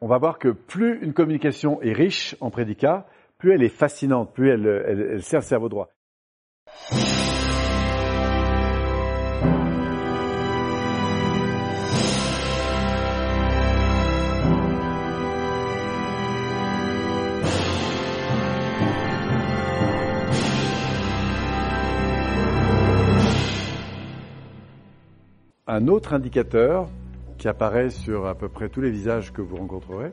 on va voir que plus une communication est riche en prédicat, plus elle est fascinante, plus elle sert le cerveau droit. Un autre indicateur qui apparaît sur à peu près tous les visages que vous rencontrerez,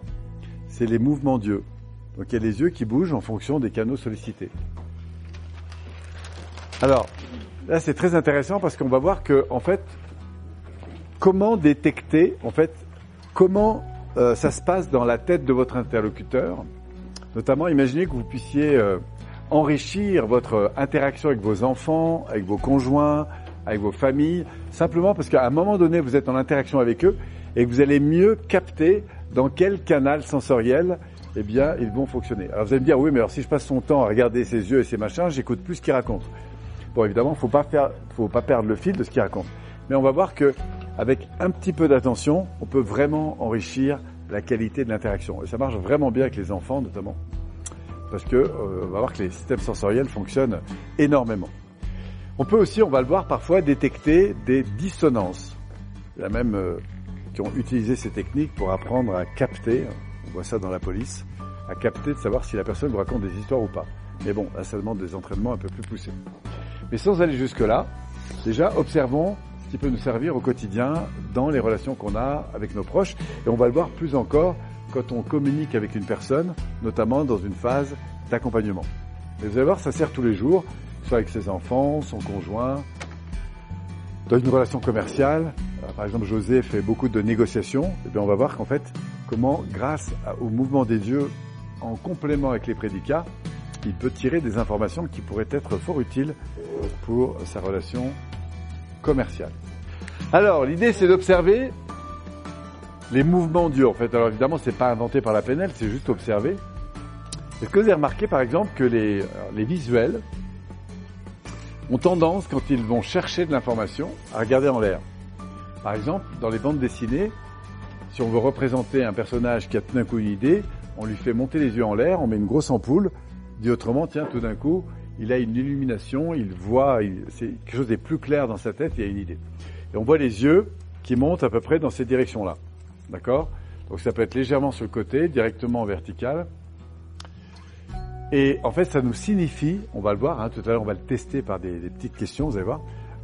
c'est les mouvements d'yeux. Donc il y a les yeux qui bougent en fonction des canaux sollicités. Alors, là c'est très intéressant parce qu'on va voir que, en fait, comment détecter, en fait, comment euh, ça se passe dans la tête de votre interlocuteur. Notamment, imaginez que vous puissiez euh, enrichir votre interaction avec vos enfants, avec vos conjoints, avec vos familles, simplement parce qu'à un moment donné, vous êtes en interaction avec eux et que vous allez mieux capter dans quel canal sensoriel eh bien, ils vont fonctionner. Alors vous allez me dire, oui, mais alors si je passe son temps à regarder ses yeux et ses machins, j'écoute plus ce qu'il raconte. Bon, évidemment, faut pas faire, faut pas perdre le fil de ce qu'il raconte. Mais on va voir que, avec un petit peu d'attention, on peut vraiment enrichir la qualité de l'interaction. Et ça marche vraiment bien avec les enfants, notamment. Parce que, euh, on va voir que les systèmes sensoriels fonctionnent énormément. On peut aussi, on va le voir parfois, détecter des dissonances. Il y a même euh, qui ont utilisé ces techniques pour apprendre à capter, on voit ça dans la police, à capter de savoir si la personne vous raconte des histoires ou pas. Mais bon, là, ça demande des entraînements un peu plus poussés. Mais sans aller jusque-là, déjà, observons ce qui peut nous servir au quotidien dans les relations qu'on a avec nos proches. Et on va le voir plus encore quand on communique avec une personne, notamment dans une phase d'accompagnement. Mais vous allez voir, ça sert tous les jours soit avec ses enfants, son conjoint, dans une relation commerciale. Euh, par exemple, José fait beaucoup de négociations. Et eh bien, on va voir qu'en fait, comment, grâce au mouvement des yeux, en complément avec les prédicats, il peut tirer des informations qui pourraient être fort utiles pour sa relation commerciale. Alors, l'idée, c'est d'observer les mouvements d'yeux. En fait, alors évidemment, c'est pas inventé par la PNL, c'est juste observé. Est-ce que vous avez remarqué, par exemple, que les, les visuels, ont tendance, quand ils vont chercher de l'information, à regarder en l'air. Par exemple, dans les bandes dessinées, si on veut représenter un personnage qui a tout d'un coup une idée, on lui fait monter les yeux en l'air, on met une grosse ampoule, dit autrement, tiens, tout d'un coup, il a une illumination, il voit, quelque chose est plus clair dans sa tête, il a une idée. Et on voit les yeux qui montent à peu près dans ces directions-là. D'accord? Donc ça peut être légèrement sur le côté, directement en vertical, et en fait, ça nous signifie, on va le voir, hein, tout à l'heure on va le tester par des, petites questions, vous allez voir,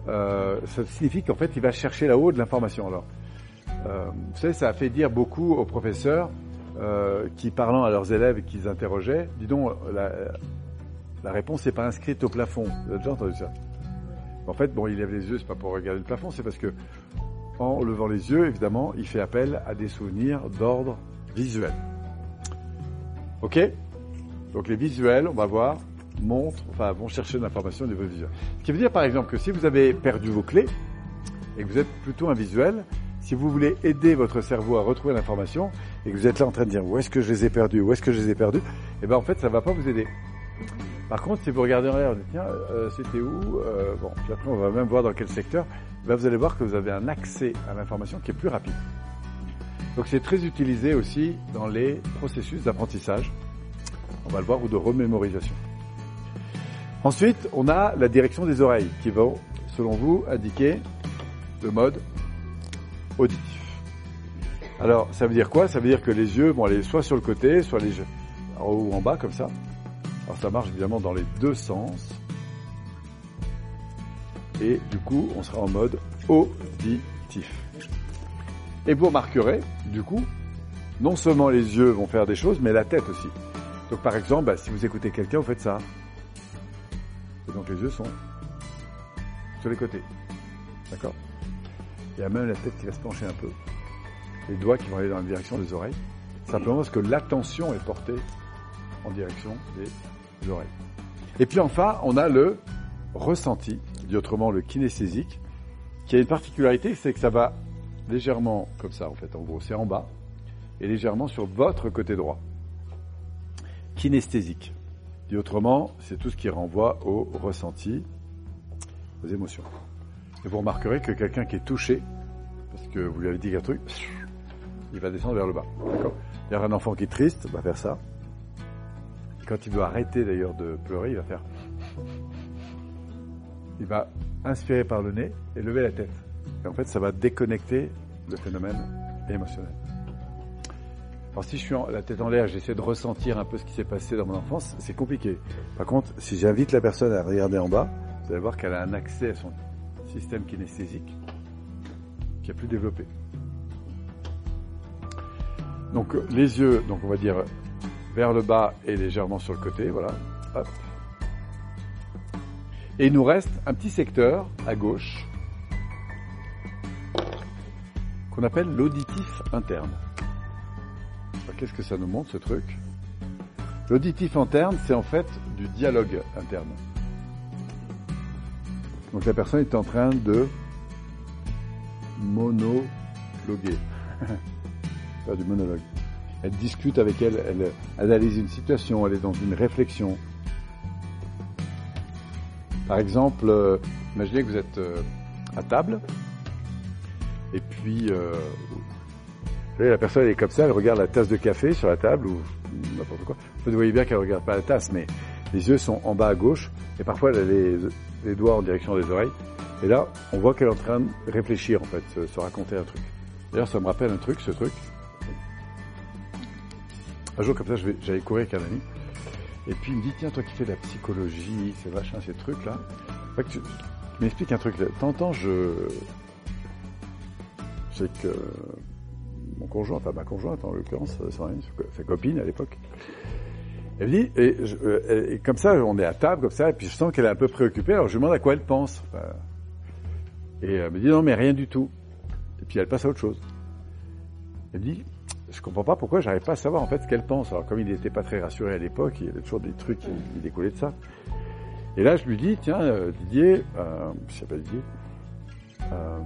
euh, ça signifie qu'en fait il va chercher là-haut de l'information. Alors, euh, vous savez, ça a fait dire beaucoup aux professeurs euh, qui, parlant à leurs élèves et qu'ils interrogeaient, dis donc, la, la réponse n'est pas inscrite au plafond. Vous avez déjà entendu ça? En fait, bon, il lève les yeux, c'est pas pour regarder le plafond, c'est parce que en levant les yeux, évidemment, il fait appel à des souvenirs d'ordre visuel. Ok? Donc les visuels, on va voir, montrent, enfin vont chercher de l'information au niveau visuel. Ce qui veut dire par exemple que si vous avez perdu vos clés et que vous êtes plutôt un visuel, si vous voulez aider votre cerveau à retrouver l'information et que vous êtes là en train de dire où est-ce que je les ai perdus, où est-ce que je les ai perdus, eh ben en fait ça va pas vous aider. Par contre, si vous regardez en l'air, vous dites tiens, euh, c'était où euh, Bon, puis après on va même voir dans quel secteur. Ben, vous allez voir que vous avez un accès à l'information qui est plus rapide. Donc c'est très utilisé aussi dans les processus d'apprentissage on va le voir, ou de remémorisation. Ensuite, on a la direction des oreilles qui va, selon vous, indiquer le mode auditif. Alors, ça veut dire quoi? Ça veut dire que les yeux vont aller soit sur le côté, soit les en haut ou en bas, comme ça. Alors, ça marche évidemment dans les deux sens. Et du coup, on sera en mode auditif. Et vous remarquerez, du coup, non seulement les yeux vont faire des choses, mais la tête aussi. Donc par exemple, bah, si vous écoutez quelqu'un, vous faites ça. Et donc les yeux sont sur les côtés. D'accord? Il y a même la tête qui va se pencher un peu. Les doigts qui vont aller dans la direction des oreilles. Simplement parce que l'attention est portée en direction des oreilles. Et puis enfin, on a le ressenti, dit autrement le kinesthésique, qui a une particularité, c'est que ça va légèrement comme ça en fait, en gros, c'est en bas, et légèrement sur votre côté droit kinesthésique. Dit autrement, c'est tout ce qui renvoie au ressenti, aux émotions. Et vous remarquerez que quelqu'un qui est touché, parce que vous lui avez dit un truc, il va descendre vers le bas. D'accord? D'ailleurs, un enfant qui est triste va faire ça. Quand il doit arrêter d'ailleurs de pleurer, il va faire. Il va inspirer par le nez et lever la tête. Et en fait, ça va déconnecter le phénomène émotionnel. Alors si je suis la tête en l'air, j'essaie de ressentir un peu ce qui s'est passé dans mon enfance, c'est compliqué. Par contre, si j'invite la personne à regarder en bas, vous allez voir qu'elle a un accès à son système kinesthésique qui est plus développé. Donc les yeux, donc on va dire vers le bas et légèrement sur le côté, voilà. Et il nous reste un petit secteur à gauche qu'on appelle l'auditif interne. Qu'est-ce que ça nous montre ce truc? L'auditif interne, c'est en fait du dialogue interne. Donc la personne est en train de monologuer. Faire du monologue. Elle discute avec elle, elle analyse une situation, elle est dans une réflexion. Par exemple, euh, imaginez que vous êtes euh, à table, et puis euh, la personne est comme ça, elle regarde la tasse de café sur la table ou n'importe quoi. Vous voyez bien qu'elle ne regarde pas la tasse, mais les yeux sont en bas à gauche, et parfois elle a les, doigts en direction des oreilles. Et là, on voit qu'elle est en train de réfléchir, en fait, se, raconter un truc. D'ailleurs, ça me rappelle un truc, ce truc. Un jour, comme ça, j'allais courir avec un ami. Et puis, il me dit, tiens, toi qui fais de la psychologie, c'est vachement ces trucs-là. tu, m'expliques un truc. T'entends, je... C'est que mon conjoint, enfin ma conjointe en l'occurrence, sa copine à l'époque, elle dit, euh, et, comme ça, on est à table, comme ça, et puis je sens qu'elle est un peu préoccupée, alors je lui demande à quoi elle pense. et elle me dit, non, mais rien du tout. Et puis elle passe à autre chose. Elle dit, je comprends pas pourquoi j'arrive pas à savoir en fait ce qu'elle pense. Alors comme il n'était pas très rassuré à l'époque, il y avait toujours des trucs qui, découlaient de ça. Et là, je lui dis, tiens, euh, Didier, euh, je sais pas Didier, euh,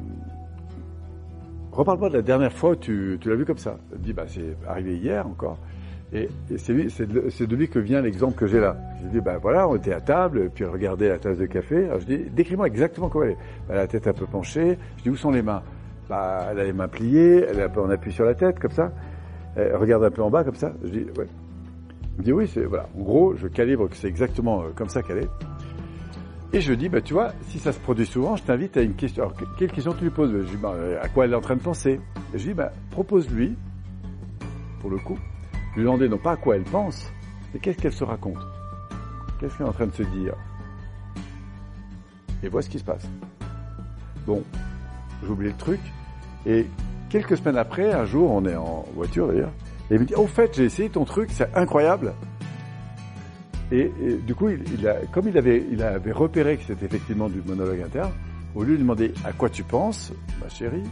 reparle-moi de la dernière fois où tu, l'as vu comme ça. Elle dit, bah c'est arrivé hier encore. Et, c'est de, lui que vient l'exemple que j'ai là. Je dis, ben voilà, on était à table, puis regardait la tasse de café. Alors je dis, décris-moi exactement comment elle est. Ben, la tête un peu penchée. Je dis, où sont les mains? Bah, Elle a les mains pliées, elle peu en appui sur la tête, comme ça. Elle regarde un peu en bas, comme ça. Je dis, ouais. Me dit, oui, c'est, voilà. En gros, je calibre que c'est exactement euh, comme ça qu'elle est. Et je dis, bah, tu vois, si ça se produit souvent, je t'invite à une question. Alors, quelle question tu lui poses? Je dis, bah, à quoi elle est en train de penser? Et Je dis, bah, propose-lui, pour le coup, lui demander non pas à quoi elle pense, mais qu'est-ce qu'elle se raconte? Qu'est-ce qu'elle est en train de se dire? Et vois ce qui se passe. Bon, j'ai oublié le truc. Et quelques semaines après, un jour, on est en voiture d'ailleurs, et il me dit, au fait, j'ai essayé ton truc, c'est incroyable. Et, du coup, comme il avait, repéré que c'était effectivement du monologue interne, au lieu de lui demander à quoi tu penses, ma chérie,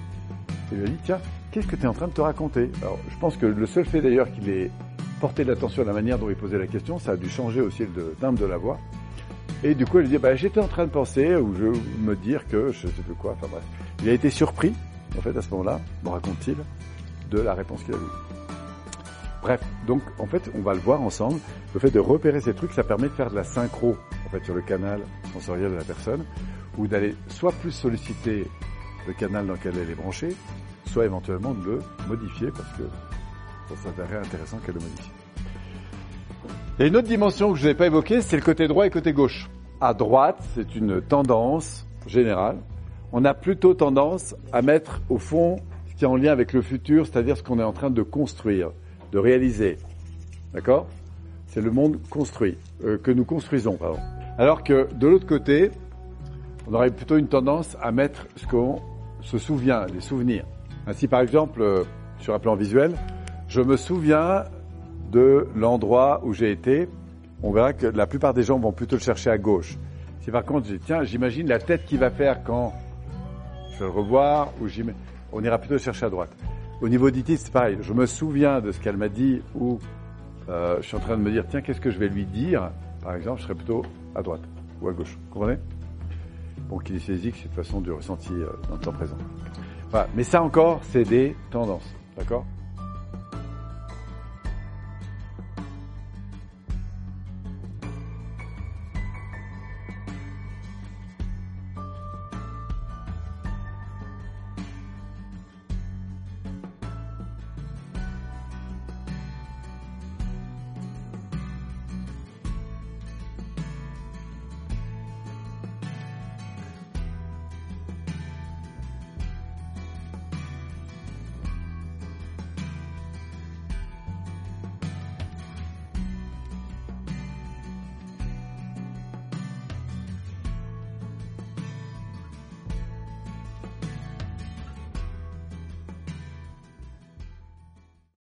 il lui a dit, tiens, qu'est-ce que tu es en train de te raconter? Alors, je pense que le seul fait d'ailleurs qu'il ait porté l'attention à la manière dont il posait la question, ça a dû changer aussi le timbre de la voix. Et du coup, il dit, bah, j'étais en train de penser, ou je me dire que, je sais plus quoi, enfin bref. Il a été surpris, en fait, à ce moment-là, me raconte-t-il, de la réponse qu'il a eue. Bref, donc, en fait, on va le voir ensemble. Le fait de repérer ces trucs, ça permet de faire de la synchro, en fait, sur le canal sensoriel de la personne, ou d'aller soit plus solliciter le canal dans lequel elle est branchée, soit éventuellement de le modifier parce que ça serait intéressant qu'elle le modifie. A une autre dimension que je n'ai pas évoquée, c'est le côté droit et côté gauche. À droite, c'est une tendance générale. On a plutôt tendance à mettre au fond ce qui est en lien avec le futur, c'est-à-dire ce qu'on est en train de construire, de réaliser. D'accord? C'est le monde construit, euh, que nous construisons, pardon. Alors que de l'autre côté, on aurait plutôt une tendance à mettre ce qu'on se souvient, les souvenirs. Ainsi, par exemple, euh, sur un plan visuel, je me souviens de l'endroit où j'ai été. On verra que la plupart des gens vont plutôt le chercher à gauche. Si par contre, tiens, j'imagine la tête qu'il va faire quand je vais le revoir, ou on ira plutôt le chercher à droite. Au niveau auditif, c'est. Je me souviens de ce qu'elle m'a dit, ou euh, je suis en train de me dire, tiens, qu'est-ce que je vais lui dire? Par exemple, je serais plutôt à droite ou à gauche. Vous comprenez? Bon, kinesthésique, c'est de façon du ressenti euh, dans le temps présent mais ça encore, c'est des tendances. D'accord?